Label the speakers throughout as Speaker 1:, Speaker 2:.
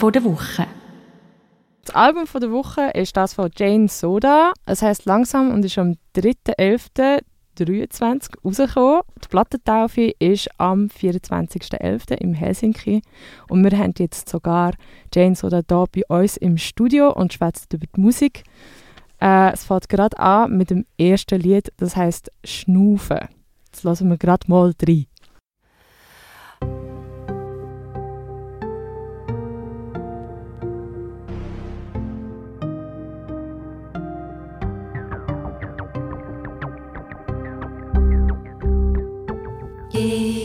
Speaker 1: Der Woche.
Speaker 2: Das Album der Woche ist das von Jane Soda. Es heißt langsam und ist am 3.11.23 rausgekommen. Die Plattentaufe ist am 24.11. im Helsinki. Und wir haben jetzt sogar Jane Soda hier bei uns im Studio und schwätzt über die Musik. Äh, es fängt gerade an mit dem ersten Lied, das heißt Schnufen. Jetzt lassen wir gerade mal rein.
Speaker 3: day.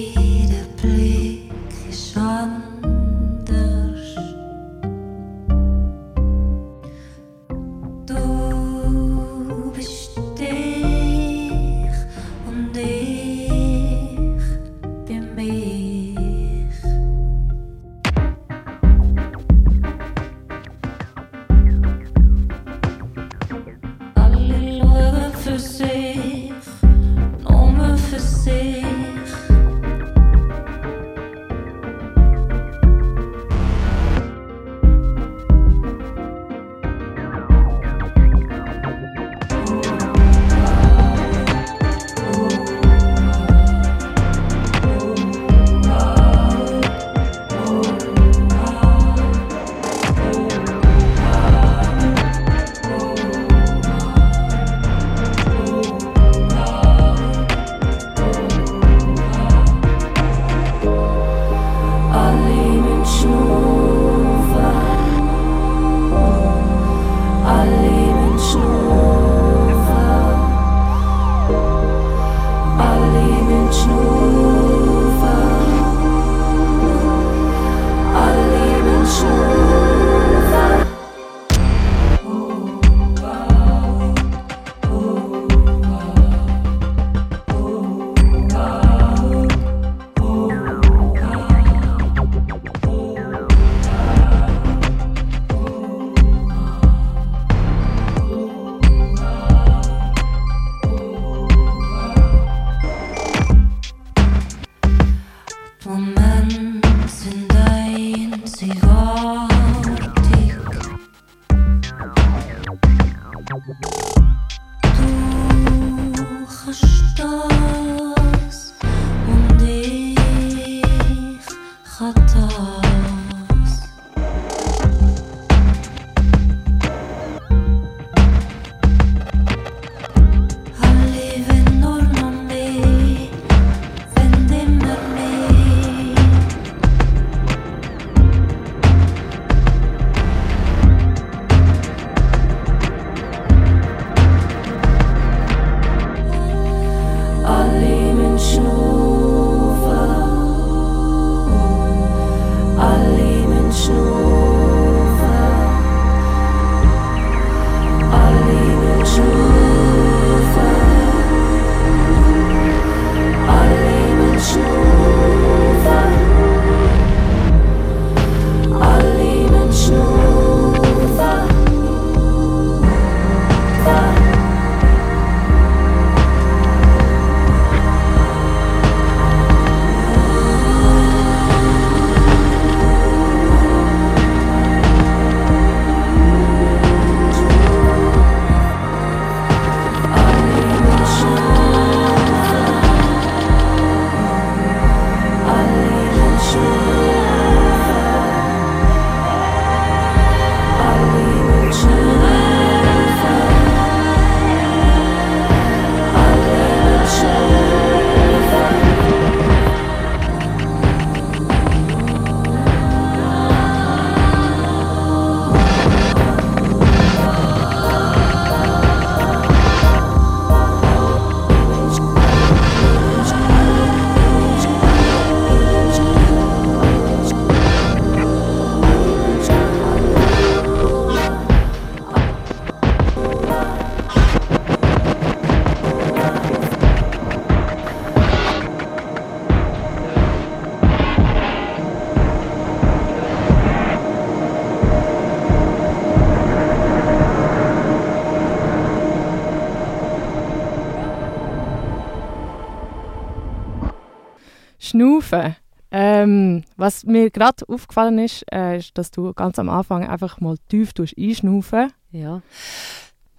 Speaker 3: Was mir gerade aufgefallen ist, äh, ist, dass du ganz am Anfang einfach mal tief einschnaufen.
Speaker 2: Ja.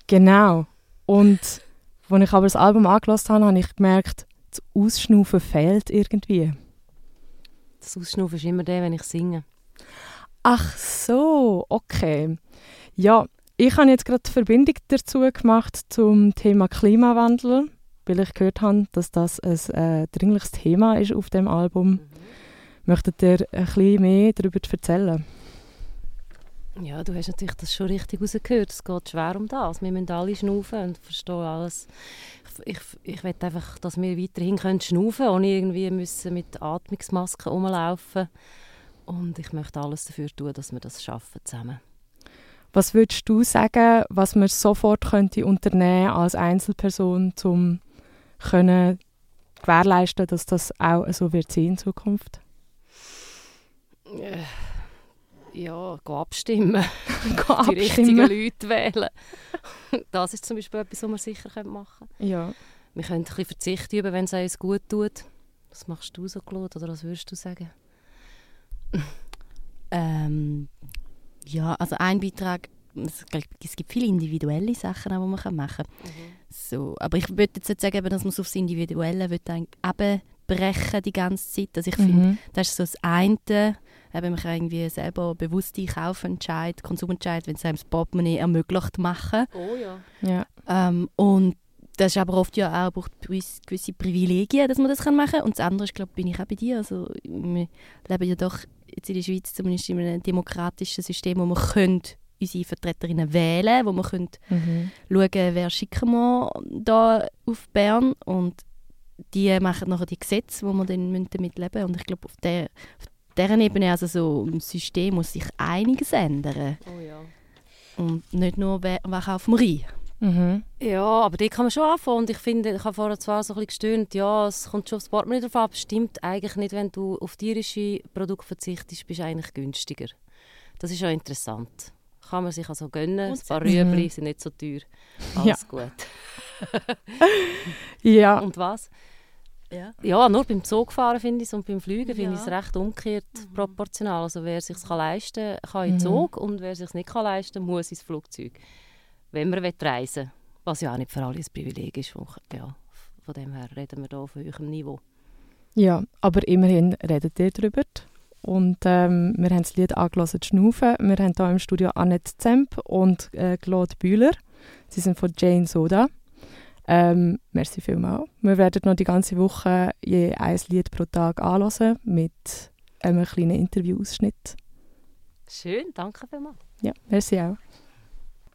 Speaker 3: Genau. Und als ich aber das Album angelassen habe, habe ich gemerkt, das Ausschnaufen fehlt irgendwie.
Speaker 2: Das Ausschnaufen ist immer der, wenn ich singe.
Speaker 3: Ach so, okay. Ja, ich habe jetzt gerade die Verbindung dazu gemacht zum Thema Klimawandel, weil ich gehört habe, dass das ein äh, dringliches Thema ist auf dem Album. Möchtet ihr ein bisschen mehr darüber erzählen?
Speaker 2: Ja, du hast natürlich das schon richtig rausgehört. Es geht schwer um das. Wir müssen alle schnaufen und verstehen alles. Ich, ich, ich will einfach, dass wir weiterhin können schnaufen ohne irgendwie müssen mit Atmungsmasken rumlaufen. Und ich möchte alles dafür tun, dass wir das schaffen zusammen.
Speaker 3: Was würdest du sagen, was man sofort könnte unternehmen als Einzelperson, um können gewährleisten, dass das auch so wird sein in Zukunft?
Speaker 2: Äh, Ja, geh abstimmen.
Speaker 3: Geh
Speaker 2: Die richtigen
Speaker 3: abstimmen.
Speaker 2: Leute wählen. Das ist zum Beispiel etwas, was wir sicher machen können.
Speaker 3: Ja.
Speaker 2: Wir können ein bisschen Verzicht üben, wenn es uns gut tut. Was machst du so, Claude, oder was würdest du sagen?
Speaker 4: Ähm, ja, also ein Beitrag, es, es gibt viele individuelle Sachen, die man machen kann. So, aber ich würde jetzt nicht sagen, dass man es aufs Individuelle eben brechen die ganze Zeit. Also ich finde,
Speaker 3: Mhm.
Speaker 4: das ist so das eine, eben, man kann irgendwie selber bewusste Kaufentscheid, Konsumentscheid, wenn es einem das Portemonnaie ermöglicht, machen.
Speaker 2: Oh ja.
Speaker 3: Ja.
Speaker 4: Ähm, und das ist aber oft ja auch braucht gewisse Privilegien, dass man das kann machen kann. Und das andere, ist, glaube bin ich auch bei dir. Also, wir leben ja doch jetzt in der Schweiz zumindest in einem demokratischen System, wo man können unsere Vertreterinnen wählen wo man können
Speaker 3: Mhm.
Speaker 4: schauen wer schicken wir da auf Bern und die machen nachher die Gesetze, wo man dann müssen damit leben müssen. Und ich glaube, auf der auf deren Ebene, also so im System, muss sich einiges ändern.
Speaker 2: Oh ja.
Speaker 4: Und nicht nur, wer, wer kauft man rein.
Speaker 3: Mhm.
Speaker 2: Ja, aber die kann man schon anfangen. Und ich finde, ich habe vorher zwar so ein bisschen gestöhnt, ja, es kommt schon aufs Portemonnaie drauf an, aber es stimmt eigentlich nicht, wenn du auf tierische Produkte verzichtest, bist du eigentlich günstiger. Das ist ja interessant. Kann man sich also gönnen.
Speaker 4: Und
Speaker 2: Ein paar
Speaker 3: Mhm.
Speaker 2: Rüebli sind nicht so teuer. Alles gut.
Speaker 3: Ja.
Speaker 2: Und was?
Speaker 4: Ja.
Speaker 2: Ja, nur beim Zugfahren finde ich es und beim Fliegen finde ich es
Speaker 4: Ja.
Speaker 2: recht umgekehrt
Speaker 4: Mhm.
Speaker 2: proportional. Also wer sich kann leisten kann in den
Speaker 3: Mhm.
Speaker 2: Zug und wer sich nicht kann leisten muss ins Flugzeug. Wenn man will reisen Was ja auch nicht für alle ein Privileg ist. Von, ja, von dem her reden wir hier auf höherem Niveau.
Speaker 3: Ja, aber immerhin redet ihr darüber. Und ähm, wir haben das Lied angelassen, «Schnaufen». Wir haben hier im Studio Annette Zemp und äh, Claude Bühler. Sie sind von Jane Soda. Ähm, merci vielmals. Wir werden noch die ganze Woche je ein Lied pro Tag anhören mit einem kleinen Interviewausschnitt.
Speaker 2: Schön, danke vielmals.
Speaker 3: Ja, merci auch.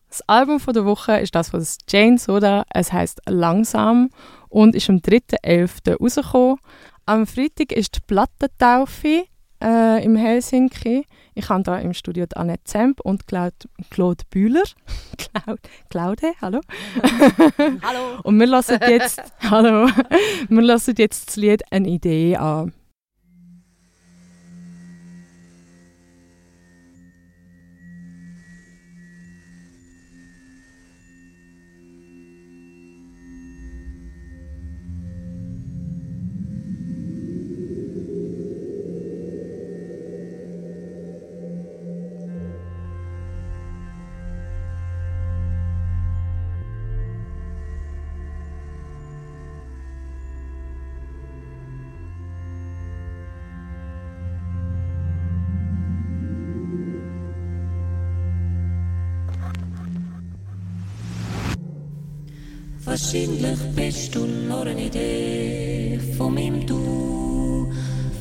Speaker 3: Das Album von der Woche ist das von Jane Soda. Es heißt «Langsam» und ist am 3.11. rausgekommen. Am Freitag ist die Plattentaufe äh, im Helsinki. Ich habe da im Studio Annette Zemp und Claude, Claude Bühler. Claude, Claude, hallo.
Speaker 2: Hallo.
Speaker 3: Und wir lassen jetzt, hallo, wir lassen jetzt das Lied «Eine Idee» an.
Speaker 5: Wahrscheinlich bist du nur eine Idee von meinem Du,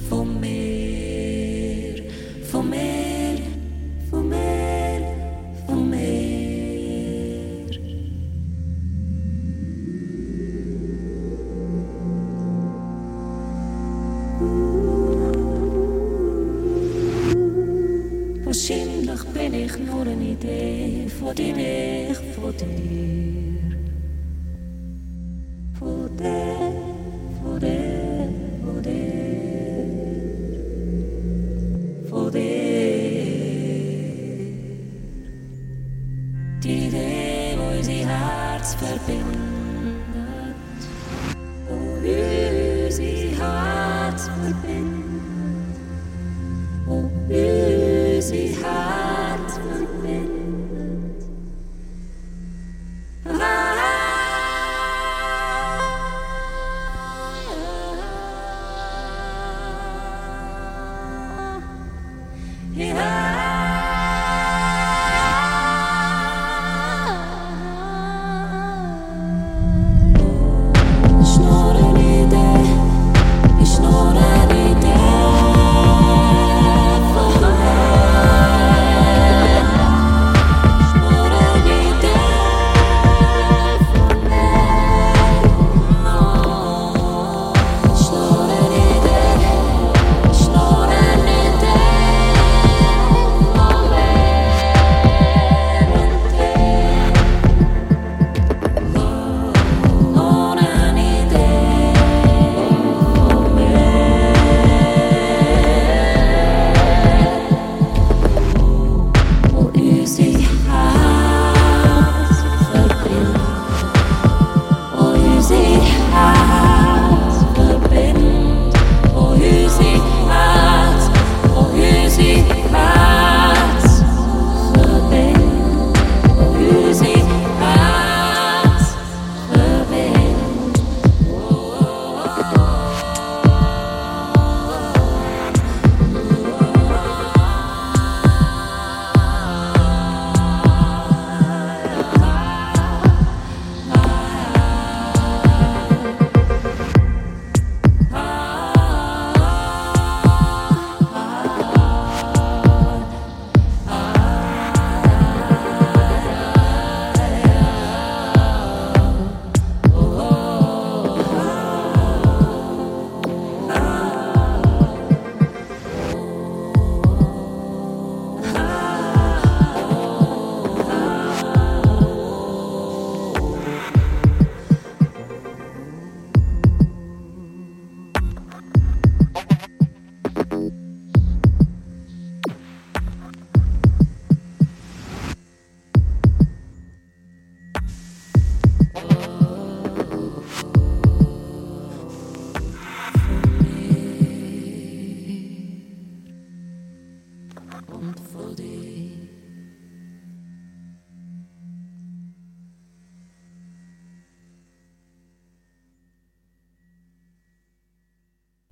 Speaker 5: von mir, von mir, von mir, von mir. Wahrscheinlich bin ich nur eine Idee von dir, von dir.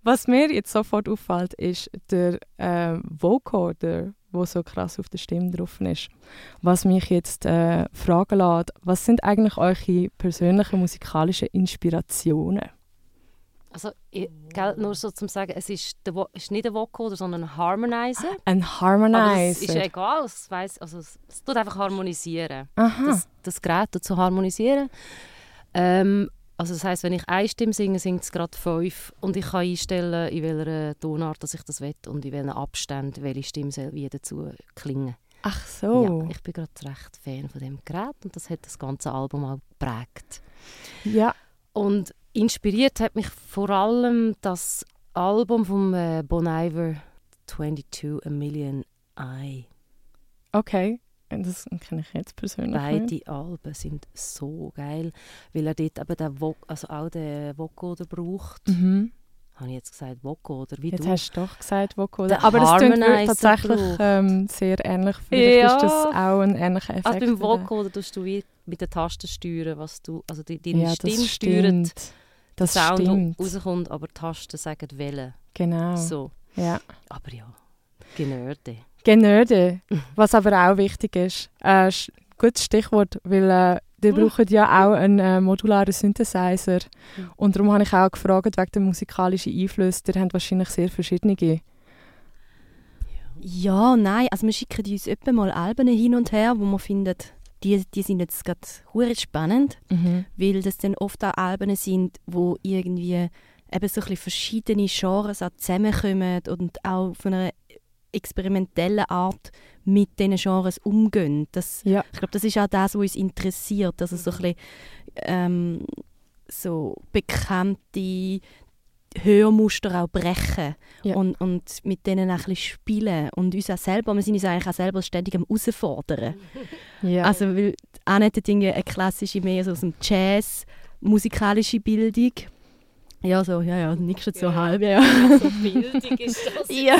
Speaker 3: Was mir jetzt sofort auffällt, ist der äh, Vocoder, wo so krass auf der Stimme drauf ist. Was mich jetzt äh, fragen lässt, was sind eigentlich eure persönlichen musikalischen Inspirationen?
Speaker 2: Also, ich, gell, nur so zum sagen, es ist, der, Vo- ist nicht ein Vocoder, sondern ein Harmonizer.
Speaker 3: Ein
Speaker 2: Aber es ist
Speaker 3: Harmonizer.
Speaker 2: egal, es, weiss, also es, es tut einfach harmonisieren.
Speaker 3: Aha.
Speaker 2: Das, das Gerät tut zu harmonisieren. Ähm, also das heisst, wenn ich eine Stimme singe, singt es gerade fünf und ich kann einstellen, in welcher Tonart dass ich das will und in welchen Abständen welche Stimme soll wie dazu klingen.
Speaker 3: Ach so.
Speaker 2: Ja, ich bin gerade recht Fan von dem Gerät und das hat das ganze Album auch geprägt.
Speaker 3: Ja.
Speaker 2: Und inspiriert hat mich vor allem das Album von äh, Bon Iver 22 A Million Eye.
Speaker 3: Okay. Das kenne ich jetzt persönlich nicht.
Speaker 2: Beide Alben sind so geil, weil er dort eben den Vo also auch den Vocoder braucht.
Speaker 3: Mhm.
Speaker 2: Habe ich jetzt gesagt Vocoder, wie
Speaker 3: Jetzt
Speaker 2: du?
Speaker 3: hast du doch gesagt Vocoder.
Speaker 2: Der
Speaker 3: Aber das klingt tatsächlich ähm, sehr ähnlich. Vielleicht
Speaker 2: Ja.
Speaker 3: ist das auch ein ähnlicher Effekt.
Speaker 2: Also beim
Speaker 3: oder?
Speaker 2: Vocoder tust du mit den Tasten steuern, was du, also die, deine
Speaker 3: ja,
Speaker 2: Stimme
Speaker 3: das
Speaker 2: steuert.
Speaker 3: Das
Speaker 2: Sound,
Speaker 3: stimmt.
Speaker 2: rauskommt, aber die Tasten sagen wählen.
Speaker 3: Genau.
Speaker 2: So.
Speaker 3: Ja.
Speaker 2: Aber ja, Genörde.
Speaker 3: Genöde, was aber auch wichtig ist. Äh, gutes Stichwort, weil äh, die
Speaker 2: Mhm.
Speaker 3: brauchen ja auch einen äh, modularen Synthesizer.
Speaker 2: Mhm.
Speaker 3: Und darum habe ich auch gefragt, wegen der musikalischen Einflüsse. Ihr habt wahrscheinlich sehr verschiedene.
Speaker 4: Ja, nein, also wir schicken uns etwa mal Alben hin und her, wo wir finden, die, die sind jetzt gerade hure spannend, weil das dann oft auch Alben sind, wo irgendwie eben so ein bisschen verschiedene Genres auch zusammenkommen und auch von einer experimentellen Art mit diesen Genres umgehen. Das,
Speaker 3: Ja.
Speaker 4: ich glaube, das ist auch das, was uns interessiert, also so ein bisschen ähm, so bekannte Hörmuster auch brechen
Speaker 3: Ja.
Speaker 4: und, und mit denen auch ein bisschen spielen und uns auch selber, wir sind uns eigentlich auch selber ständig am herausfordern.
Speaker 3: Ja.
Speaker 4: Also weil Annette hat irgendwie eine klassische, mehr so aus dem Jazz, musikalische Bildung. Ja, so, ja, ja, jetzt so halb, ja. ja.
Speaker 2: So Bildung ist das
Speaker 4: Ja.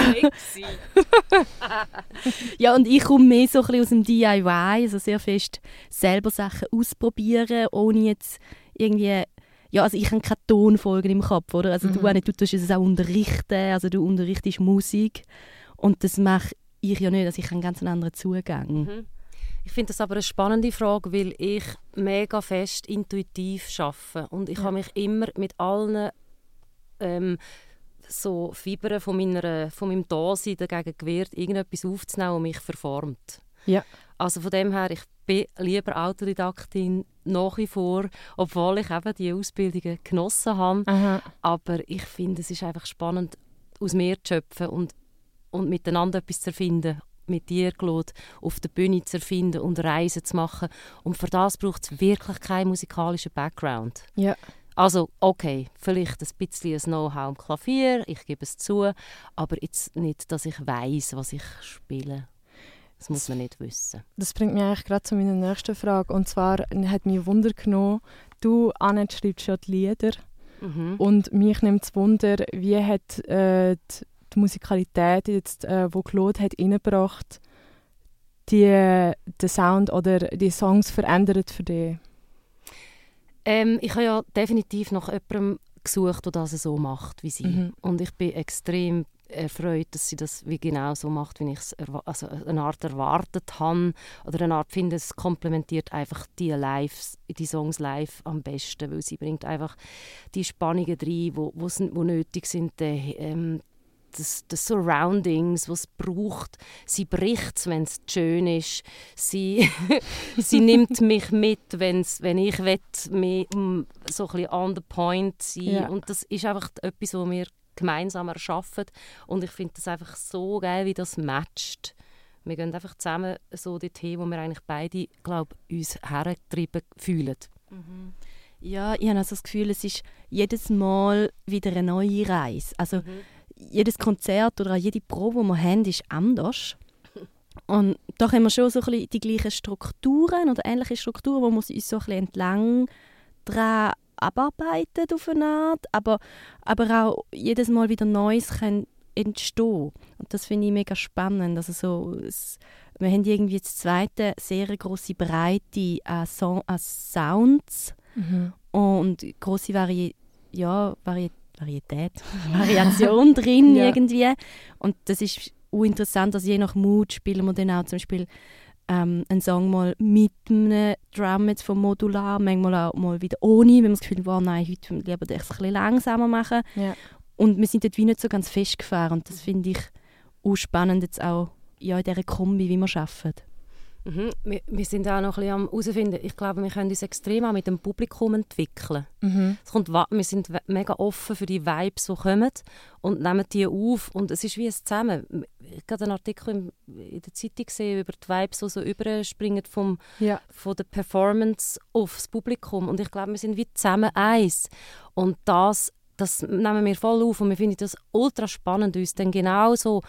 Speaker 4: Ja, und ich komme mehr so ein bisschen aus dem DIY, also sehr fest selber Sachen ausprobieren, ohne jetzt irgendwie... Ja, also ich habe keine Tonfolgen im Kopf, oder? Also du,
Speaker 3: Mhm.
Speaker 4: auch nicht, du tust es auch unterrichten, also du unterrichtest Musik und das mache ich ja nicht, also ich habe einen ganz anderen Zugang.
Speaker 2: Mhm. Ich finde das aber eine spannende Frage, weil ich mega fest intuitiv arbeite und ich
Speaker 3: Ja.
Speaker 2: habe mich immer mit allen ähm, so Fibern von, meiner, von meinem Dasein dagegen gewehrt, irgendetwas aufzunehmen, das mich verformt.
Speaker 3: Ja.
Speaker 2: Also von dem her, ich bin lieber Autodidaktin nach wie vor, obwohl ich eben die Ausbildungen genossen habe.
Speaker 3: Aha.
Speaker 2: Aber ich finde, es ist einfach spannend, aus mir zu schöpfen und, und miteinander etwas zu erfinden. Mit dir, Claude, auf der Bühne zu erfinden und Reisen zu machen. Und für das braucht es wirklich keinen musikalischen Background.
Speaker 3: Ja.
Speaker 2: Also, okay, vielleicht ein bisschen ein Know-how am Klavier, ich gebe es zu, aber jetzt nicht, dass ich weiß, was ich spiele. Das muss man nicht wissen.
Speaker 3: Das bringt mich eigentlich gerade zu meiner nächsten Frage. Und zwar hat mich Wunder genommen, du, Annette, schreibst ja die Lieder.
Speaker 2: Mhm.
Speaker 3: Und mich nimmt es Wunder, wie hat äh, die, die Musikalität, jetzt, äh, wo Claude hat reingebracht, die, den Sound oder die Songs verändert für dich?
Speaker 2: Ähm, ich habe ja definitiv nach jemandem gesucht, der das so macht wie sie.
Speaker 3: Mhm.
Speaker 2: Und ich bin extrem erfreut, dass sie das wie genau so macht, wie ich es also eine Art erwartet habe. Oder eine Art finde, es komplementiert einfach die Lives, die Songs live am besten, weil sie bringt einfach die Spannungen rein, wo, wo nötig sind, die, ähm, das, das Surroundings, was es braucht. Sie bricht es, wenn es schön ist. Sie, sie nimmt mich mit, wenn's, wenn ich will, mehr, mm, so ein on the point sein
Speaker 3: Ja.
Speaker 2: Und das ist einfach etwas, was wir gemeinsam erschaffen. Und ich finde das einfach so geil, wie das matcht. Wir gehen einfach zusammen so dorthin, wo wir eigentlich beide, glaube uns hergetrieben fühlen.
Speaker 4: Ja, ich habe also das Gefühl, es ist jedes Mal wieder eine neue Reise. Also jedes Konzert oder auch jede Probe, die wir haben, ist anders. Und da haben wir schon so ein bisschen die gleichen Strukturen oder ähnliche Strukturen, wo wir uns so ein bisschen entlang dran abarbeiten auf eine Art, aber, aber auch jedes Mal wieder Neues kann entstehen. Und das finde ich mega spannend. Also so, es, wir haben irgendwie das zweite sehr große Breite an, so an Sounds und große Vari ja, Vari Varietät, Variation drin
Speaker 3: Ja.
Speaker 4: irgendwie. Und das ist auch interessant, dass je nach Mut spielen wir dann auch zum Beispiel ähm, einen Song mal mit einem Drum jetzt vom Modular, manchmal auch mal wieder ohne, wenn man das Gefühl hat, wow, nein, heute lieber das ein bisschen langsamer machen.
Speaker 3: Ja.
Speaker 4: Und wir sind dort wie nicht so ganz festgefahren und das finde ich auch spannend jetzt auch ja, in dieser Kombi, wie wir arbeiten.
Speaker 2: Mhm. Wir, wir sind auch noch ein bisschen am herausfinden. Ich glaube, wir können uns extrem auch mit dem Publikum entwickeln.
Speaker 3: Mhm.
Speaker 2: Es kommt, wir sind mega offen für die Vibes, die kommen und nehmen die auf. Und es ist wie ein Zusammen. Ich habe einen Artikel im, in der Zeitung gesehen über die Vibes, die so überspringen vom,
Speaker 3: Ja.
Speaker 2: von der Performance aufs Publikum. Und ich glaube, wir sind wie zusammen eins. Und das, das nehmen wir voll auf und wir finden das ultra spannend, uns dann genau so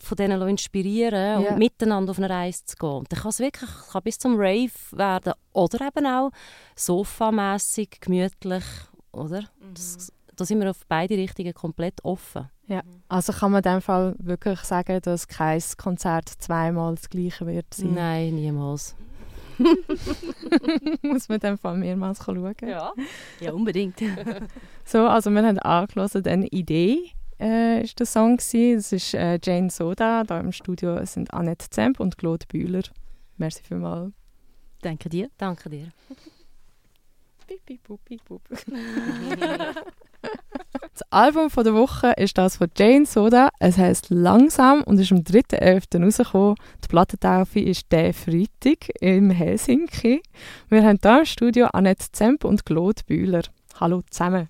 Speaker 2: von denen inspirieren
Speaker 3: Ja.
Speaker 2: und miteinander auf eine Reise zu gehen. Und dann kann es wirklich kann bis zum Rave werden oder eben auch sofamässig, gemütlich, oder? Das, da sind wir auf beide Richtungen komplett offen.
Speaker 3: Ja. Also kann man in dem Fall wirklich sagen, dass kein Konzert zweimal das gleiche wird sein.
Speaker 2: Nein, niemals.
Speaker 3: Muss man in dem Fall mehrmals schauen.
Speaker 2: Ja.
Speaker 4: Ja, unbedingt.
Speaker 3: So, also wir haben angelassen, eine Idee äh, ist der Song gewesen. Das ist äh, Jane Soda. Da im Studio sind Annette Zemp und Claude Bühler. Merci vielmals.
Speaker 4: Danke dir.
Speaker 2: Danke dir.
Speaker 3: Das Album von der Woche ist das von Jane Soda. Es heißt Langsam und ist am 3.11. rausgekommen. Die Plattentaufe ist der Freitag in Helsinki. Wir haben hier im Studio Annette Zemp und Claude Bühler. Hallo zusammen.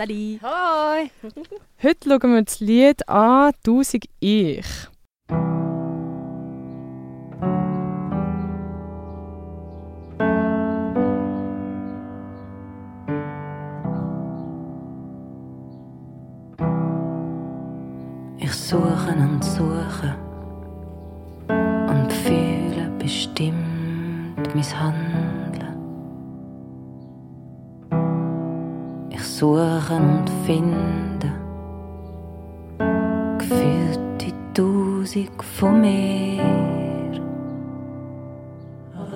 Speaker 4: Salut.
Speaker 2: Hoi!
Speaker 3: Heute schauen wir das Lied an «Tausend Ich».
Speaker 5: Ich suche und suche und fühle bestimmt mein Handeln. Ich suchen und finden. Die Tausend von mir.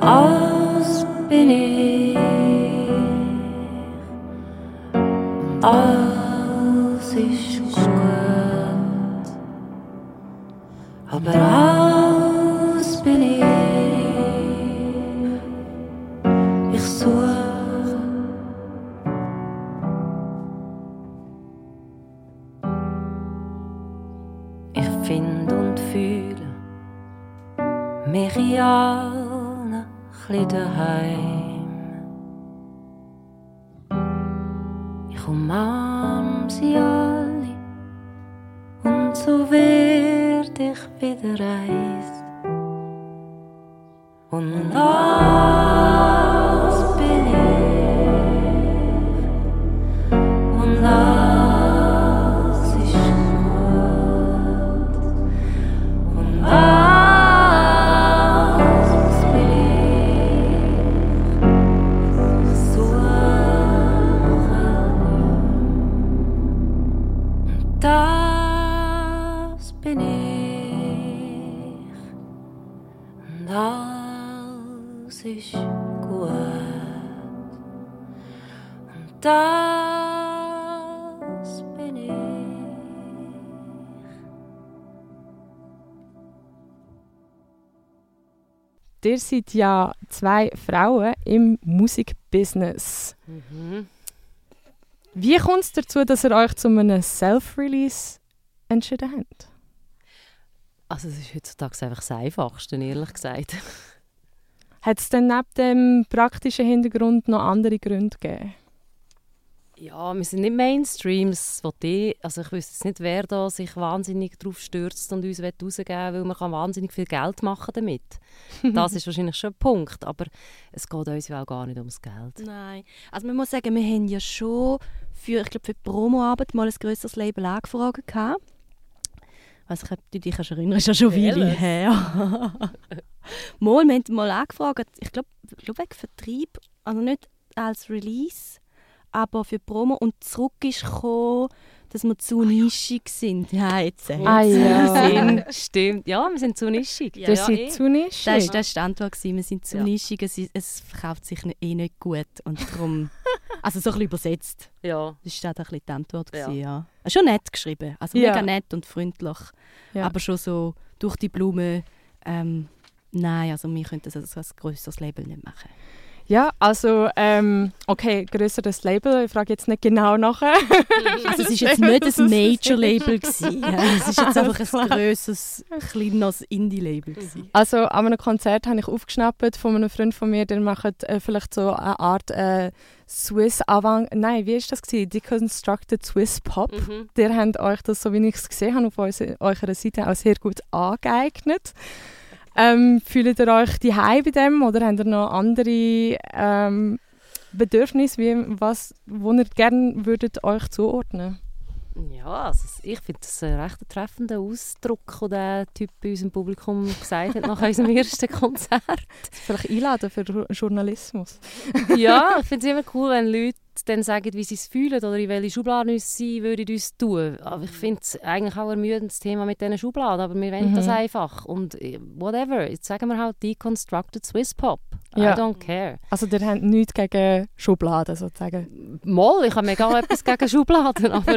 Speaker 5: Alles bin ich. Alles ist gut. Aber alles Ich finde und fühle mich in allen chli daheim. Ich umarm sie alle und so werd ich wieder eins. Und alles
Speaker 3: Ihr seid ja zwei Frauen im Musikbusiness.
Speaker 2: Mhm.
Speaker 3: Wie kommt es dazu, dass ihr euch zu einem Self-Release entschieden habt?
Speaker 2: Also es ist heutzutage einfach das Einfachste, ehrlich gesagt.
Speaker 3: Hat es denn neben dem praktischen Hintergrund noch andere Gründe gegeben?
Speaker 2: Ja, wir sind nicht Mainstream. Das will ich, also ich wüsste jetzt nicht, wer da sich wahnsinnig darauf stürzt und uns rausgeben will, weil man kann wahnsinnig viel Geld machen damit. Das ist wahrscheinlich schon ein Punkt, aber es geht uns ja auch gar nicht ums Geld.
Speaker 4: Nein. Also man muss sagen, wir haben ja schon für, ich glaube, für die Promoarbeit mal ein grösseres Label angefragt. gehabt. Weiss ich, ob du dich erinnern ist ja schon? Weile her. mal, wir haben mal angefragt, ich glaube, ich glaub wegen Vertrieb, also nicht als Release, aber für Promo und zurück ist gekommen, dass wir zu nischig sind. Ja, jetzt. jetzt.
Speaker 3: Ah, ja.
Speaker 2: Sinn, stimmt. Ja, wir sind zu nischig.
Speaker 4: Ja,
Speaker 3: Ihr
Speaker 4: ja,
Speaker 3: seid
Speaker 2: eh.
Speaker 3: zu nischig.
Speaker 4: Das war die Antwort. Wir sind zu
Speaker 2: Ja.
Speaker 4: nischig, es, es verkauft sich eh nicht gut. Und darum, also so ein bisschen übersetzt.
Speaker 2: Ja.
Speaker 4: Das war dann ein bisschen die Antwort.
Speaker 2: Ja.
Speaker 4: Gewesen, ja. Ah, Schon nett geschrieben. Also
Speaker 3: Ja.
Speaker 4: mega nett und freundlich.
Speaker 3: Ja.
Speaker 4: Aber schon so durch die Blume. Ähm, nein, also wir könnten das als, als grösseres Label nicht machen.
Speaker 3: Ja, also, ähm, okay, grösseres Label. Ich frage jetzt nicht genau nachher.
Speaker 4: Also es war jetzt nicht ein Major-Label. gewesen, ja. Es ist jetzt einfach ein grösseres, kleines Indie-Label. gewesen.
Speaker 3: Also, an einem Konzert habe ich aufgeschnappt von einem Freund von mir, der macht äh, vielleicht so eine Art äh, Swiss Avant... Nein, wie war das? Gewesen? Deconstructed Swiss Pop.
Speaker 2: Mhm.
Speaker 3: Ihr habt euch das, so wie ich es gesehen habe, auf eurer Seite auch sehr gut angeeignet. Ähm, fühlt ihr euch die bei dem oder habt ihr noch andere ähm, Bedürfnisse, wie, was, wo ihr gerne würdet euch zuordnen
Speaker 2: Ja, also ich finde das ein recht treffender Ausdruck, den der Typ bei unserem Publikum gesagt hat nach unserem ersten Konzert.
Speaker 3: Vielleicht einladen für Jour- Journalismus.
Speaker 2: ja, ich finde es immer cool, wenn Leute dann sagen, wie sie es fühlen oder in welche Schubladen sie würden uns tun. Aber ich finde es eigentlich auch ein ermüdendes Thema mit diesen Schubladen, aber wir wollen das
Speaker 3: Mhm.
Speaker 2: einfach. Und äh, whatever, jetzt sagen wir halt Deconstructed Swiss Pop.
Speaker 3: Ja.
Speaker 2: I don't care.
Speaker 3: Also ihr habt nichts gegen Schubladen sozusagen.
Speaker 2: Moll, ich habe mega etwas gegen Schubladen, aber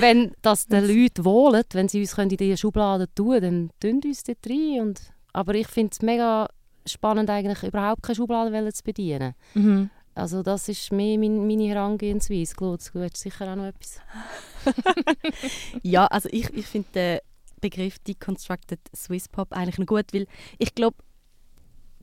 Speaker 2: wenn das den Leuten wohlen, wenn sie uns können in diese Schubladen tun dann tun uns dort rein. Und, aber ich finde es mega spannend, eigentlich überhaupt keine Schubladen zu bedienen.
Speaker 3: Mhm.
Speaker 2: Also das ist mehr mein, meine Herangehensweise. Claude, du hast sicher auch noch etwas.
Speaker 4: Ja, also ich, ich finde den Begriff Deconstructed Swiss Pop eigentlich noch gut, weil ich glaube,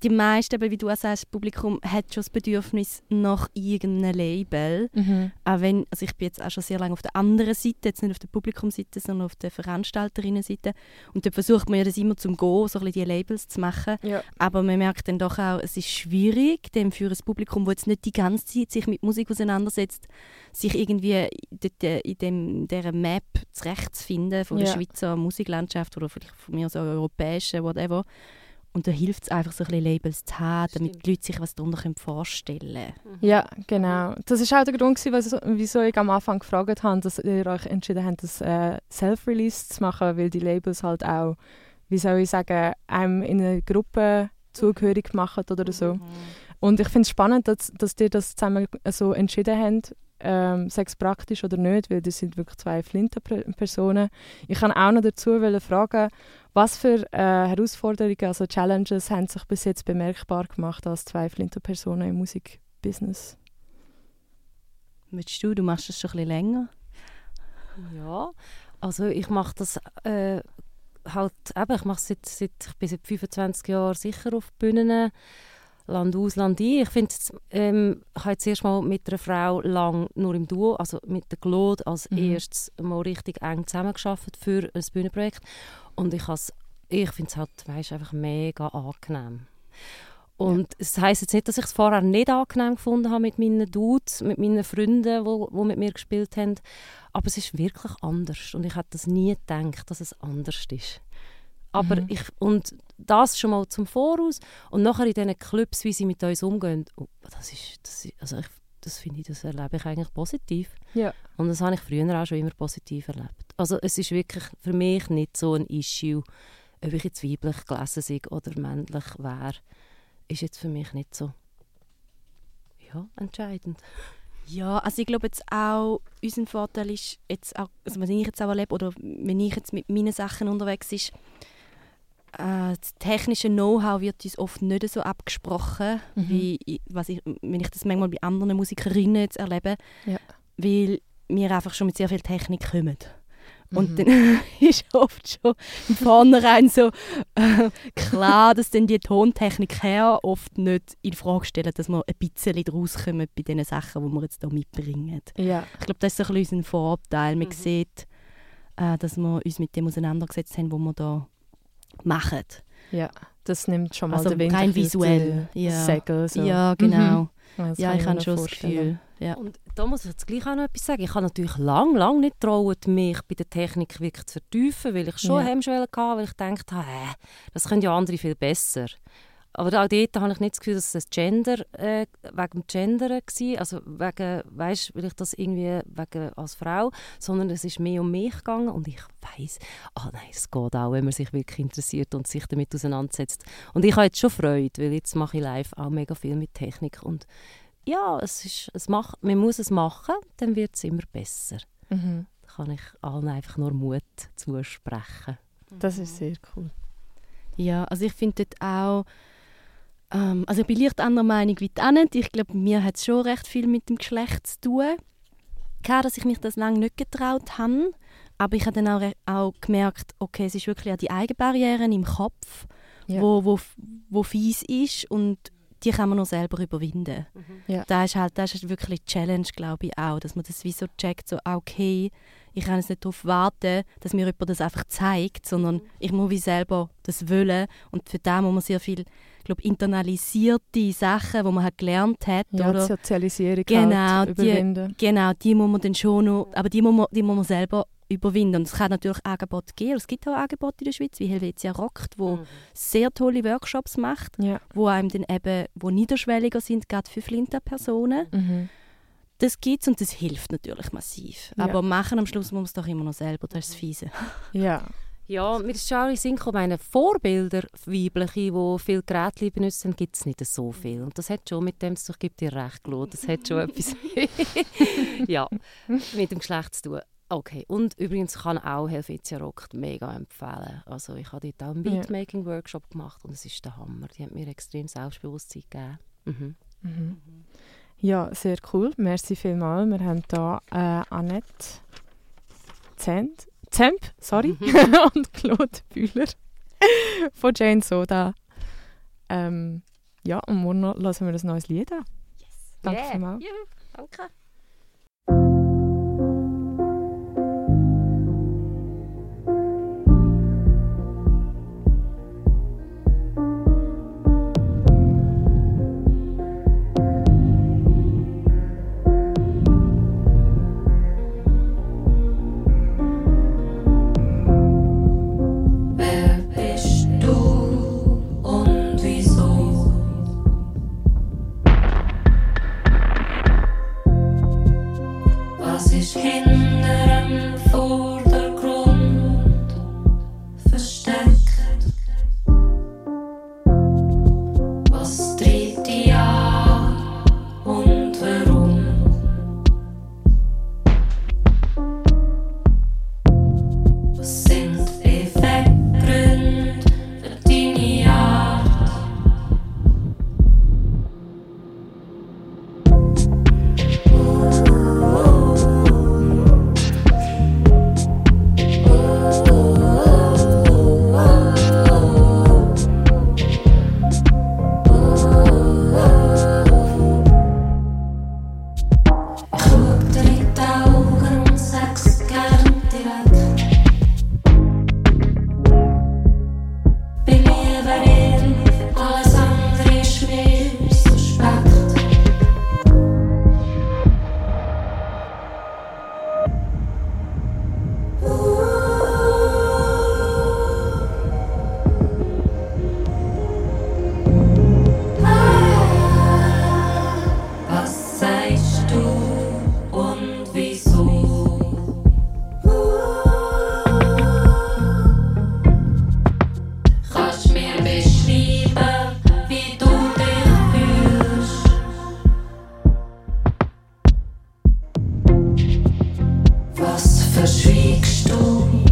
Speaker 4: die meisten, wie du auch sagst, das Publikum hat schon das Bedürfnis nach irgendeinem Label.
Speaker 3: Mhm.
Speaker 4: Auch wenn, also ich bin jetzt auch schon sehr lange auf der anderen Seite, jetzt nicht auf der Publikumsseite, sondern auf der Veranstalterinnenseite. Und dort versucht man ja das immer zum Gehen, so ein bisschen die Labels zu machen.
Speaker 3: Ja.
Speaker 4: Aber man merkt dann doch auch, es ist schwierig, dem für ein Publikum, das jetzt nicht die ganze Zeit sich mit Musik auseinandersetzt, sich irgendwie äh, in dem, dieser Map zurechtzufinden von der
Speaker 3: Ja.
Speaker 4: Schweizer Musiklandschaft oder vielleicht von mir so europäischen, whatever. Und da hilft es einfach, so ein bisschen Labels zu haben, damit
Speaker 2: Stimmt.
Speaker 4: die Leute sich was darunter vorstellen können.
Speaker 3: Ja, genau. Das ist auch der Grund, gewesen, wieso- ich am Anfang gefragt habe, dass ihr euch entschieden habt, das äh, Self-Release zu machen, weil die Labels halt auch, wie soll ich sagen, einem in eine Gruppe zugehörig machen oder so. Und ich finde es spannend, dass, dass ihr das zusammen so entschieden habt, ähm, sei es praktisch oder nicht, weil das sind wirklich zwei Flinten-Personen. Ich kann auch noch dazu fragen, was für äh, Herausforderungen, also Challenges, haben sich bis jetzt bemerkbar gemacht als zwei Flinten-Personen im Musikbusiness?
Speaker 4: Möchtest du, du machst das schon ein bisschen länger.
Speaker 2: Ja, also ich mache das äh, halt eben, ich mache es seit, seit, ich bin seit 25 Jahren sicher auf Bühnen, Land aus, Land ein. Ich finde, ähm, ich habe jetzt erst mal mit einer Frau lang nur im Duo, also mit der Claude als
Speaker 3: Mhm.
Speaker 2: erstes mal richtig eng zusammengearbeitet für ein Bühnenprojekt und ich, ich finde es halt, weißt, einfach mega angenehm. Und es heisst jetzt nicht, dass ich es vorher nicht angenehm gefunden habe mit meinen Dudes, mit meinen Freunden, die mit mir gespielt haben. Aber es ist wirklich anders. Und ich hätte das nie gedacht, dass es anders ist. Aber
Speaker 3: Mhm.
Speaker 2: ich, und das schon mal zum Voraus. Und nachher in diesen Clubs, wie sie mit uns umgehen, oh, das ist, das ist, also ich, das finde ich, das erlebe ich eigentlich positiv.
Speaker 3: Ja.
Speaker 2: Und das habe ich früher auch schon immer positiv erlebt. Also es ist wirklich für mich nicht so ein Issue, ob ich jetzt weiblich gelesen sei oder männlich wäre, ist jetzt für mich nicht so ja, entscheidend.
Speaker 4: Ja, also ich glaube jetzt auch, unser Vorteil ist jetzt auch, also wenn ich jetzt auch erlebe oder wenn ich jetzt mit meinen Sachen unterwegs ist, äh, das technische Know-how wird uns oft nicht so abgesprochen,
Speaker 3: Mhm.
Speaker 4: wie ich, was ich, wenn ich das manchmal bei anderen Musikerinnen jetzt erlebe,
Speaker 3: Ja.
Speaker 4: weil wir einfach schon mit sehr viel Technik kommen. Und
Speaker 3: Mhm.
Speaker 4: dann ist oft schon im Vornherein so äh, klar, dass dann die Tontechnik her oft nicht in Frage stellen, dass wir ein bisschen draus kommen bei den Sachen, die wir jetzt hier mitbringen.
Speaker 3: Ja.
Speaker 4: Ich glaube, das ist so ein bisschen unser Vorteil. Man
Speaker 2: Mhm.
Speaker 4: sieht, äh, dass wir uns mit dem auseinandergesetzt haben, was wir da machen.
Speaker 3: ja, das nimmt schon mal
Speaker 4: Also
Speaker 3: den Wind
Speaker 4: rein
Speaker 3: ein bisschen
Speaker 4: visuell, ja.
Speaker 3: Segeln, so.
Speaker 4: Ja, genau.
Speaker 3: Mhm. Das
Speaker 4: Ja,
Speaker 3: kann
Speaker 4: ich
Speaker 3: mir
Speaker 4: habe schon das
Speaker 3: vorstellen.
Speaker 4: Gefühl. Ja.
Speaker 2: Und da muss ich jetzt gleich auch noch etwas sagen. Ich habe natürlich lang, lang nicht getraut, mich bei der Technik wirklich zu vertiefen, weil ich schon
Speaker 3: Ja.
Speaker 2: Hemmschwellen hatte, weil ich dachte, hä, das können ja andere viel besser. Aber auch dort habe ich nicht das Gefühl, dass es Gender, äh, wegen dem Gender war, also wegen, weißt, weil ich das irgendwie wegen als Frau, sondern es ist mehr um mich gegangen und ich weiß, ah nein, es geht auch, wenn man sich wirklich interessiert und sich damit auseinandersetzt. Und ich habe jetzt schon Freude, weil jetzt mache ich live auch mega viel mit Technik und ja, es ist, es macht, man muss es machen, dann wird es immer besser.
Speaker 3: Mhm.
Speaker 2: Da kann ich allen einfach nur Mut zusprechen.
Speaker 3: Das ist sehr cool.
Speaker 4: Ja, also ich finde dort auch, ähm, also ich bin leicht anderer Meinung wie die Annette. Ich glaube, mir hat es schon recht viel mit dem Geschlecht zu tun. Klar, dass ich mich das lange nicht getraut habe, aber ich habe dann auch, auch gemerkt, okay, es ist wirklich auch die Eigenbarrieren im Kopf,
Speaker 3: Ja.
Speaker 4: wo, wo, wo fies ist und die kann man nur selber überwinden.
Speaker 3: Ja.
Speaker 4: Da ist halt, das ist wirklich die Challenge, glaube ich auch, dass man das wie so checkt, so ah, okay, ich kann jetzt nicht darauf warten, dass mir jemand das einfach zeigt, sondern ich muss wie selber das wollen und für das muss man sehr viel, glaube internalisierte Sachen, die man halt gelernt hat,
Speaker 3: Ja, die
Speaker 4: oder?
Speaker 3: Sozialisierung
Speaker 4: Genau,
Speaker 3: halt
Speaker 4: die-
Speaker 3: überwinden.
Speaker 4: Genau, die muss man dann schon noch, aber die muss man, die muss man selber überwinden. Und es kann natürlich Angebote geben, es gibt auch Angebote in der Schweiz, wie Helvetia Rockt, wo sehr tolle Workshops macht,
Speaker 3: Ja.
Speaker 4: wo einem dann eben, wo niederschwelliger sind, gerade für Flinter-Personen.
Speaker 3: Mhm.
Speaker 4: Das gibt's und das hilft natürlich massiv.
Speaker 3: Ja.
Speaker 4: Aber machen am Schluss muss man es doch immer noch selber, das ist das Fiese.
Speaker 3: Ja.
Speaker 2: Ja, mir ist schon in Sinn gekommen, meine Vorbilder, weibliche, die viel Geräte benutzen, gibt es nicht so viel. Und das hat schon mit dem, ich gebe dir recht, Claude, das hat schon etwas ja, mit dem Geschlecht zu tun. Okay, und übrigens kann auch Helvetia Rock mega empfehlen. Also ich habe dort auch einen. Beatmaking-Workshop gemacht und es ist der Hammer. Die hat mir extrem Selbstbewusstsein gegeben. Mhm.
Speaker 3: Mhm. Ja, sehr cool. Merci vielmals. Wir haben hier äh, Annette Zent, Zemp sorry, und Claude Bühler von Jane Soda. Ähm, ja, und morgen hören wir ein neues Lied an. Danke
Speaker 2: Yeah.
Speaker 3: vielmals.
Speaker 2: Ja, danke.
Speaker 5: Was verschwiegst du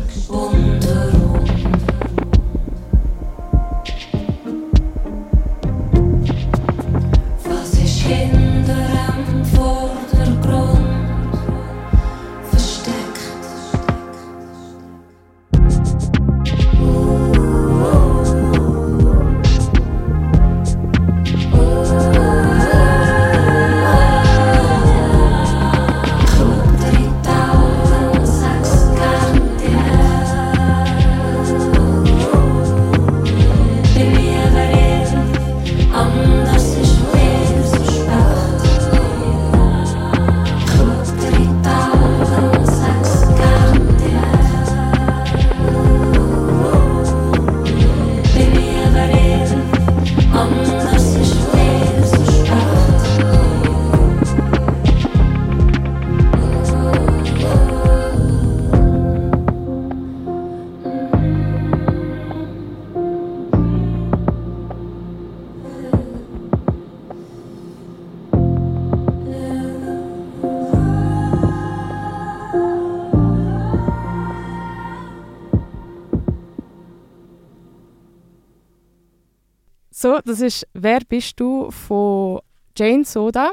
Speaker 3: So, das ist «Wer bist du?» von Jane Soda.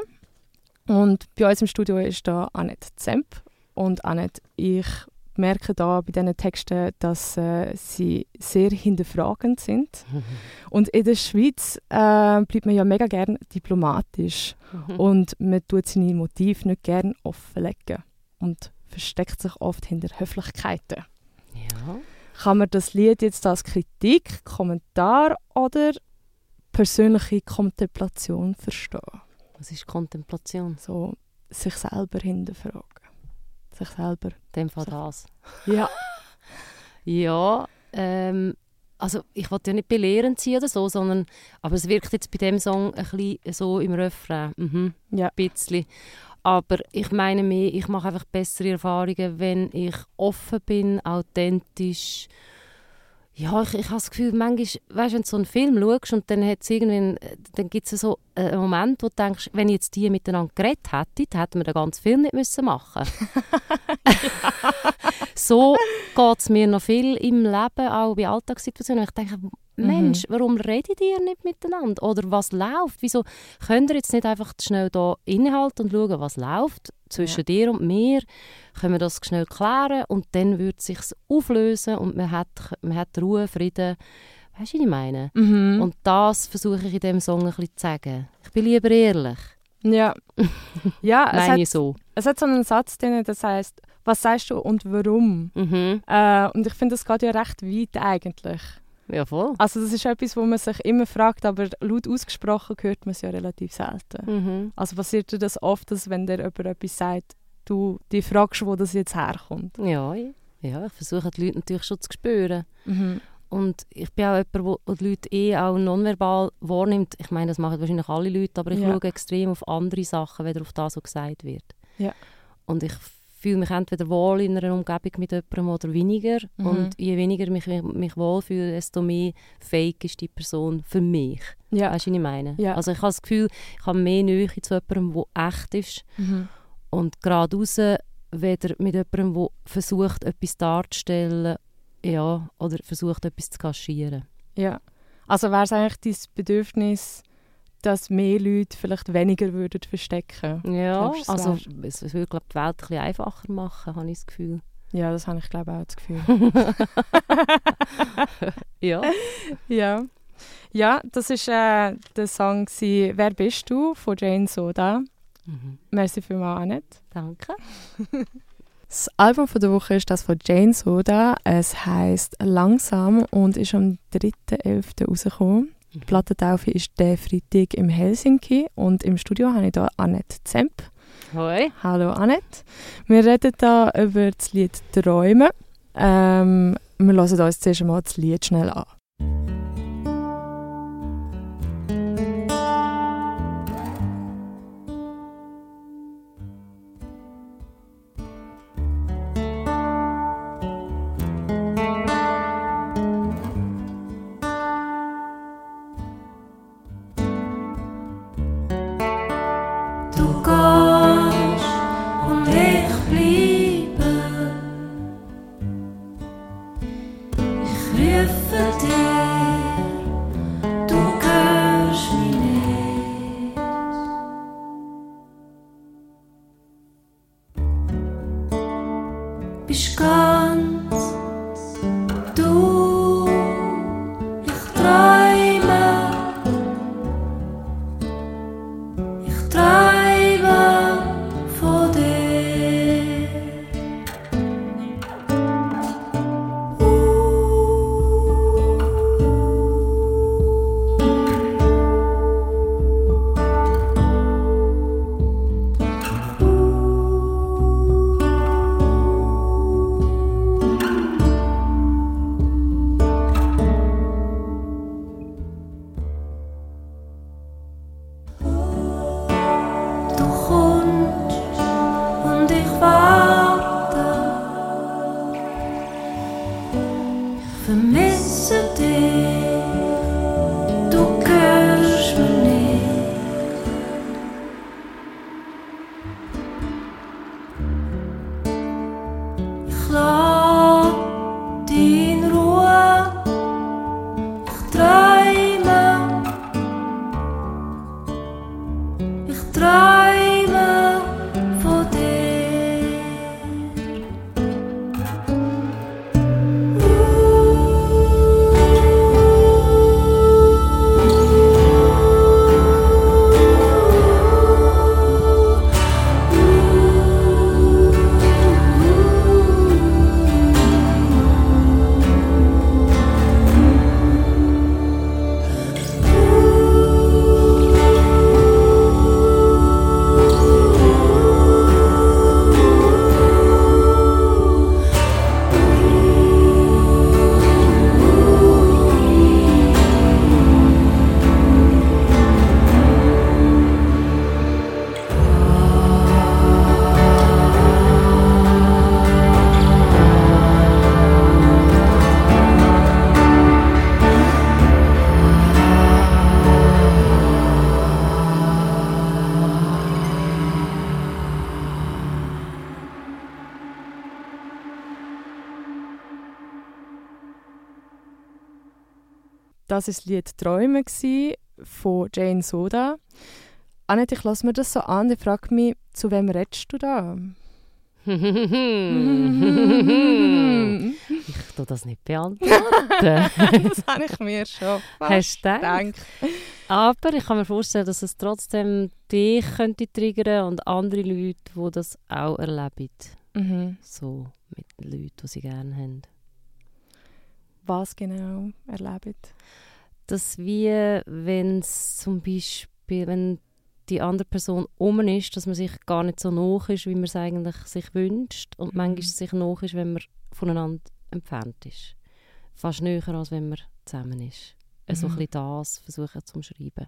Speaker 3: Und bei uns im Studio ist da Annette Zemp. Und Annette, ich merke da bei diesen Texten, dass äh, sie sehr hinterfragend sind. Und in der Schweiz äh, bleibt man ja mega gern diplomatisch. Und man tut seine Motive nicht gern offenlegen. Und versteckt sich oft hinter Höflichkeiten.
Speaker 2: Ja.
Speaker 3: Kann man das Lied jetzt als Kritik, Kommentar oder persönliche Kontemplation verstehen?
Speaker 2: Was ist Kontemplation?
Speaker 3: So sich selber hinterfragen. Sich selber.
Speaker 2: Dem Fall das.
Speaker 3: Ja.
Speaker 2: Ja, ähm, also ich wollte ja nicht belehrend sein oder so, sondern, aber es wirkt jetzt bei dem Song ein bisschen so im Refrain. Mhm,
Speaker 3: Ja.
Speaker 2: ein bisschen. Aber ich meine mehr, ich mache einfach bessere Erfahrungen, wenn ich offen bin, authentisch. Ja, ich, ich habe das Gefühl, manchmal, weißt, wenn du so einen Film schaust und dann, hat's äh, dann gibt es so einen Moment, wo du denkst, wenn jetzt die miteinander geredet hätten, hätten wir den ganzen Film nicht müssen machen So geht es mir noch viel im Leben, auch bei Alltagssituationen. Ich denke, Mensch, warum redet ihr nicht miteinander? Oder was läuft? Wieso könnt ihr jetzt nicht einfach schnell da innehalten und schauen, was läuft zwischen
Speaker 3: Ja.
Speaker 2: dir und mir? Können wir das schnell klären und dann würde es sich auflösen und man hat, man hat Ruhe, Frieden. Weißt du, was ich meine?
Speaker 3: Mhm.
Speaker 2: Und das versuche ich in diesem Song ein bisschen zu sagen. Ich bin lieber ehrlich.
Speaker 3: ja. ja, es
Speaker 2: Meine
Speaker 3: hat,
Speaker 2: ich so.
Speaker 3: es hat so einen Satz drin, das heißt, was sagst du und warum?
Speaker 2: Mhm.
Speaker 3: Äh, und ich finde, das geht ja recht weit eigentlich.
Speaker 2: Ja, voll.
Speaker 3: Also das ist etwas, wo man sich immer fragt, aber laut ausgesprochen hört man es ja relativ selten.
Speaker 2: Mhm.
Speaker 3: Also passiert dir das oft, dass wenn dir jemand etwas sagt, du dich fragst, wo das jetzt herkommt?
Speaker 2: Ja, ich- ja, ich versuche die Leute natürlich schon zu spüren.
Speaker 3: Mhm.
Speaker 2: Und ich bin auch jemand, wo die Leute eh auch nonverbal wahrnimmt. Ich meine, das machen wahrscheinlich alle Leute, aber ich
Speaker 3: Ja.
Speaker 2: schaue extrem auf andere Sachen, weder auf das, was gesagt wird.
Speaker 3: Ja.
Speaker 2: Und ich fühle mich entweder wohl in einer Umgebung mit jemandem oder weniger.
Speaker 3: Mhm.
Speaker 2: Und je weniger mich, mich wohlfühle, desto mehr fake ist die Person für mich.
Speaker 3: Ja.
Speaker 2: Weißt du, was ich meine?
Speaker 3: Ja.
Speaker 2: Also ich habe das Gefühl, ich habe mehr Nähe zu jemandem, der echt ist
Speaker 3: Mhm.
Speaker 2: und geradeaus weder mit jemandem, der versucht, etwas darzustellen ja, oder versucht, etwas zu kaschieren.
Speaker 3: Ja. Also wäre es eigentlich dein Bedürfnis, dass mehr Leute vielleicht weniger würden verstecken
Speaker 2: Ja,
Speaker 3: du, es
Speaker 2: also es, würde glaub, die Welt ein bisschen einfacher machen, habe ich das Gefühl.
Speaker 3: Ja, das habe ich glaube auch das Gefühl.
Speaker 2: Ja.
Speaker 3: ja. Ja, das war äh, der Song gewesen, «Wer bist du?» von Jane Soda.
Speaker 2: Mhm.
Speaker 3: Merci vielmals, Annette.
Speaker 2: Danke.
Speaker 3: Das Album von der Woche ist das von Jane Soda. Es heißt «Langsam» und ist am 3.11. rausgekommen. Die Plattentaufe ist der Freitag im Helsinki und im Studio habe ich hier Annette Zemp.
Speaker 2: Hoi.
Speaker 3: Hallo Annette. Wir reden hier über das Lied «Träume». Ähm, wir hören uns zuerst einmal das Lied schnell an. Das war das Lied «Träume» von Jane Soda. Annette, ich lasse mir das so an. Ich frage mich, zu wem redest du da?
Speaker 2: ich tue das nicht beantworten.
Speaker 3: das habe ich mir schon
Speaker 2: Hast du gedacht? Aber ich kann mir vorstellen, dass es trotzdem dich könnte triggern und andere Leute, die das auch erleben.
Speaker 3: Mhm.
Speaker 2: So mit Leuten, die sie gerne haben.
Speaker 3: Was genau erlebt?
Speaker 2: Dass wie wenn es zum Beispiel, wenn die andere Person um ist, dass man sich gar nicht so nah ist, wie man es eigentlich sich wünscht und
Speaker 3: Mhm.
Speaker 2: manchmal sich nah ist, wenn man voneinander entfernt ist. Fast näher, als wenn man zusammen ist. Mhm. So ein bisschen das versuchen zu umschreiben.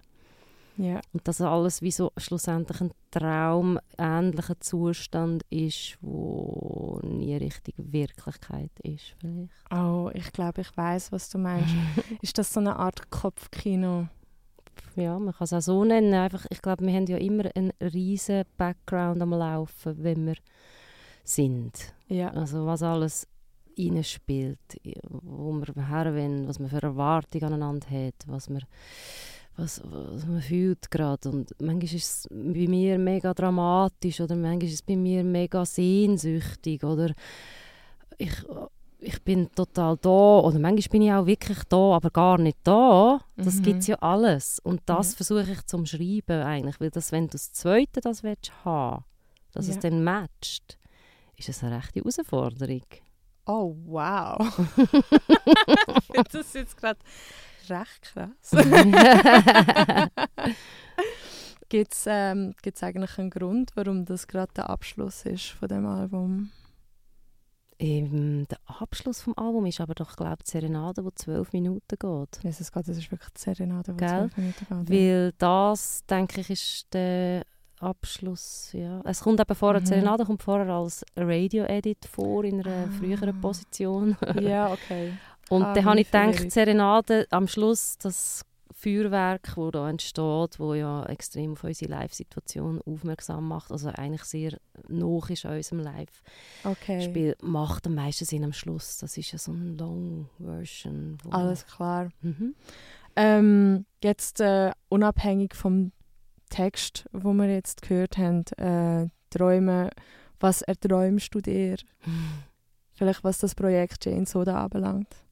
Speaker 3: Ja.
Speaker 2: Und dass alles wie so schlussendlich ein traumähnlicher Zustand ist, wo nie richtig Wirklichkeit ist vielleicht.
Speaker 3: Oh, ich glaube, ich weiß, was du meinst. ist das so eine Art Kopfkino?
Speaker 2: Ja, man kann es auch so nennen. Einfach, ich glaube, wir haben ja immer einen riesen Background am Laufen, wenn wir sind.
Speaker 3: Ja.
Speaker 2: Also was alles reinspielt, wo wir herwollen, was man für Erwartungen aneinander hat, was man, was, was man fühlt gerade. Und manchmal ist es bei mir mega dramatisch oder manchmal ist es bei mir mega sehnsüchtig oder ich, ich bin total da oder manchmal bin ich auch wirklich da, aber gar nicht da. Das
Speaker 3: Mhm.
Speaker 2: gibt es ja alles. Und das
Speaker 3: Mhm.
Speaker 2: versuche ich zum Schreiben eigentlich, weil das, wenn du das Zweite das willst haben, dass
Speaker 3: Ja.
Speaker 2: es dann matcht, ist es eine rechte Herausforderung.
Speaker 3: Oh, wow. ich finde das jetzt gerade recht krass. Gibt es ähm, gibt's eigentlich einen Grund, warum das gerade der Abschluss ist von dem Album?
Speaker 2: Ähm, der Abschluss vom Album ist aber doch, glaube ich, die Serenade, die zwölf Minuten geht.
Speaker 3: Jesus Gott, das ist wirklich die Serenade, die zwölf Minuten geht.
Speaker 2: Weil das, denke ich, ist der Abschluss. Ja. Es kommt eben vorher,
Speaker 3: Mhm.
Speaker 2: die Serenade kommt vorher als Radio-Edit vor, in einer
Speaker 3: Ah.
Speaker 2: früheren Position.
Speaker 3: ja, okay.
Speaker 2: Und
Speaker 3: Ah,
Speaker 2: dann habe ich gedacht, die Serenade am Schluss, das Feuerwerk, das da entsteht, wo ja extrem auf unsere Live-Situation aufmerksam macht, also eigentlich sehr noch ist an unserem Live-Spiel,
Speaker 3: Okay,
Speaker 2: macht am meisten Sinn am Schluss. Das ist ja so eine Long-Version.
Speaker 3: alles klar.
Speaker 2: Mhm.
Speaker 3: Ähm, jetzt äh, unabhängig vom Text, wo wir jetzt gehört haben, äh, Träume, was erträumst du dir? Vielleicht was das Projekt Jane Soda anbelangt?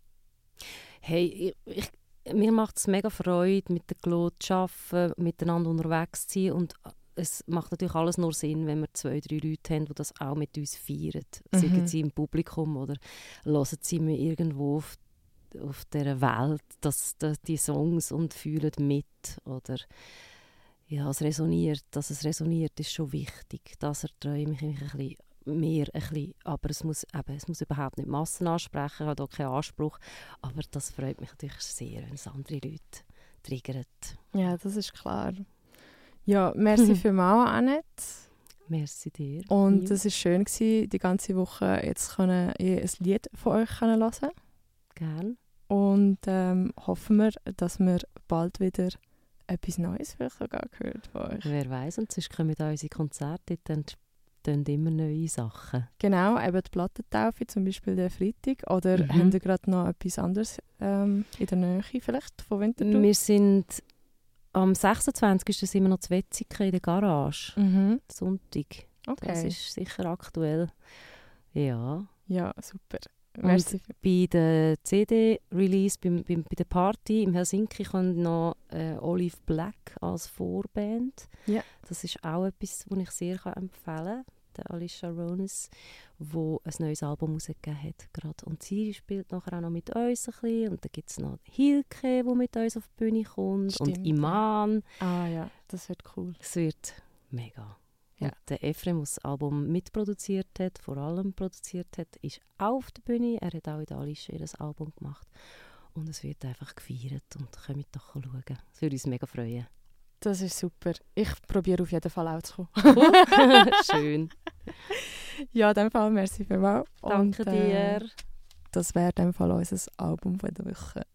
Speaker 2: Hey, ich, mir macht es mega Freude, mit der Claude zu arbeiten, miteinander unterwegs zu sein und es macht natürlich alles nur Sinn, wenn wir zwei, drei Leute haben, die das auch mit uns feiern.
Speaker 3: Mhm.
Speaker 2: Seien sie im Publikum oder hören sie mir irgendwo auf, auf dieser Welt das, das, die Songs und fühlen mit oder ja, es resoniert, dass es resoniert, ist schon wichtig. Das erträume ich mich ein bisschen mehr ein bisschen, aber es muss, eben, es muss überhaupt nicht Massen ansprechen, habe auch keinen Anspruch, aber das freut mich natürlich sehr, wenn es andere Leute triggert.
Speaker 3: Ja, das ist klar. Ja, merci vielmals, Annette.
Speaker 2: Merci dir.
Speaker 3: Und es war schön, gewesen, die ganze Woche jetzt können, ein Lied von euch können hören
Speaker 2: Gern.
Speaker 3: Und ähm, hoffen wir, dass wir bald wieder etwas Neues vielleicht sogar gehört von euch.
Speaker 2: Wer weiß und sonst kommen da unsere Konzerte, dann tun immer neue Sachen.
Speaker 3: Genau, eben die Plattentaufe, zum Beispiel der Freitag. Oder
Speaker 2: Mhm.
Speaker 3: haben ihr gerade noch etwas anderes ähm, in der Nähe vielleicht von Winterthur?
Speaker 2: Wir sind am 26. sind wir noch zu Wetzikon in der Garage.
Speaker 3: Mhm.
Speaker 2: Sonntag. Das
Speaker 3: Okay,
Speaker 2: ist sicher aktuell. Ja.
Speaker 3: ja, super.
Speaker 2: Und
Speaker 3: Merci.
Speaker 2: Bei der CD-Release, beim, beim, bei der Party im Helsinki, kommt noch äh, Olive Black als Vorband.
Speaker 3: Ja.
Speaker 2: Das ist auch etwas, was ich sehr kann empfehlen kann. Der Alicia Rones, wo ein neues Album rausgegeben hat. Gerade. Und sie spielt nachher auch noch mit uns ein bisschen. Und dann gibt es noch Hilke, die mit uns auf die Bühne kommt.
Speaker 3: Stimmt,
Speaker 2: und. Iman.
Speaker 3: Ah ja, das wird cool.
Speaker 2: Es wird mega.
Speaker 3: Ja.
Speaker 2: Und der Ephraim, der das Album mitproduziert hat, vor allem produziert hat, ist auf der Bühne. Er hat auch in der Alicia ihr Album gemacht. Und es wird einfach gefeiert. Und kommt doch schauen. Das würde uns mega freuen.
Speaker 3: Das ist super. Ich probiere auf jeden Fall auch zu kommen.
Speaker 2: Schön.
Speaker 3: ja, in dem Fall merci vielmals.
Speaker 2: Danke
Speaker 3: Und, äh,
Speaker 2: dir.
Speaker 3: Das wäre in dem Fall unser Album von der Woche.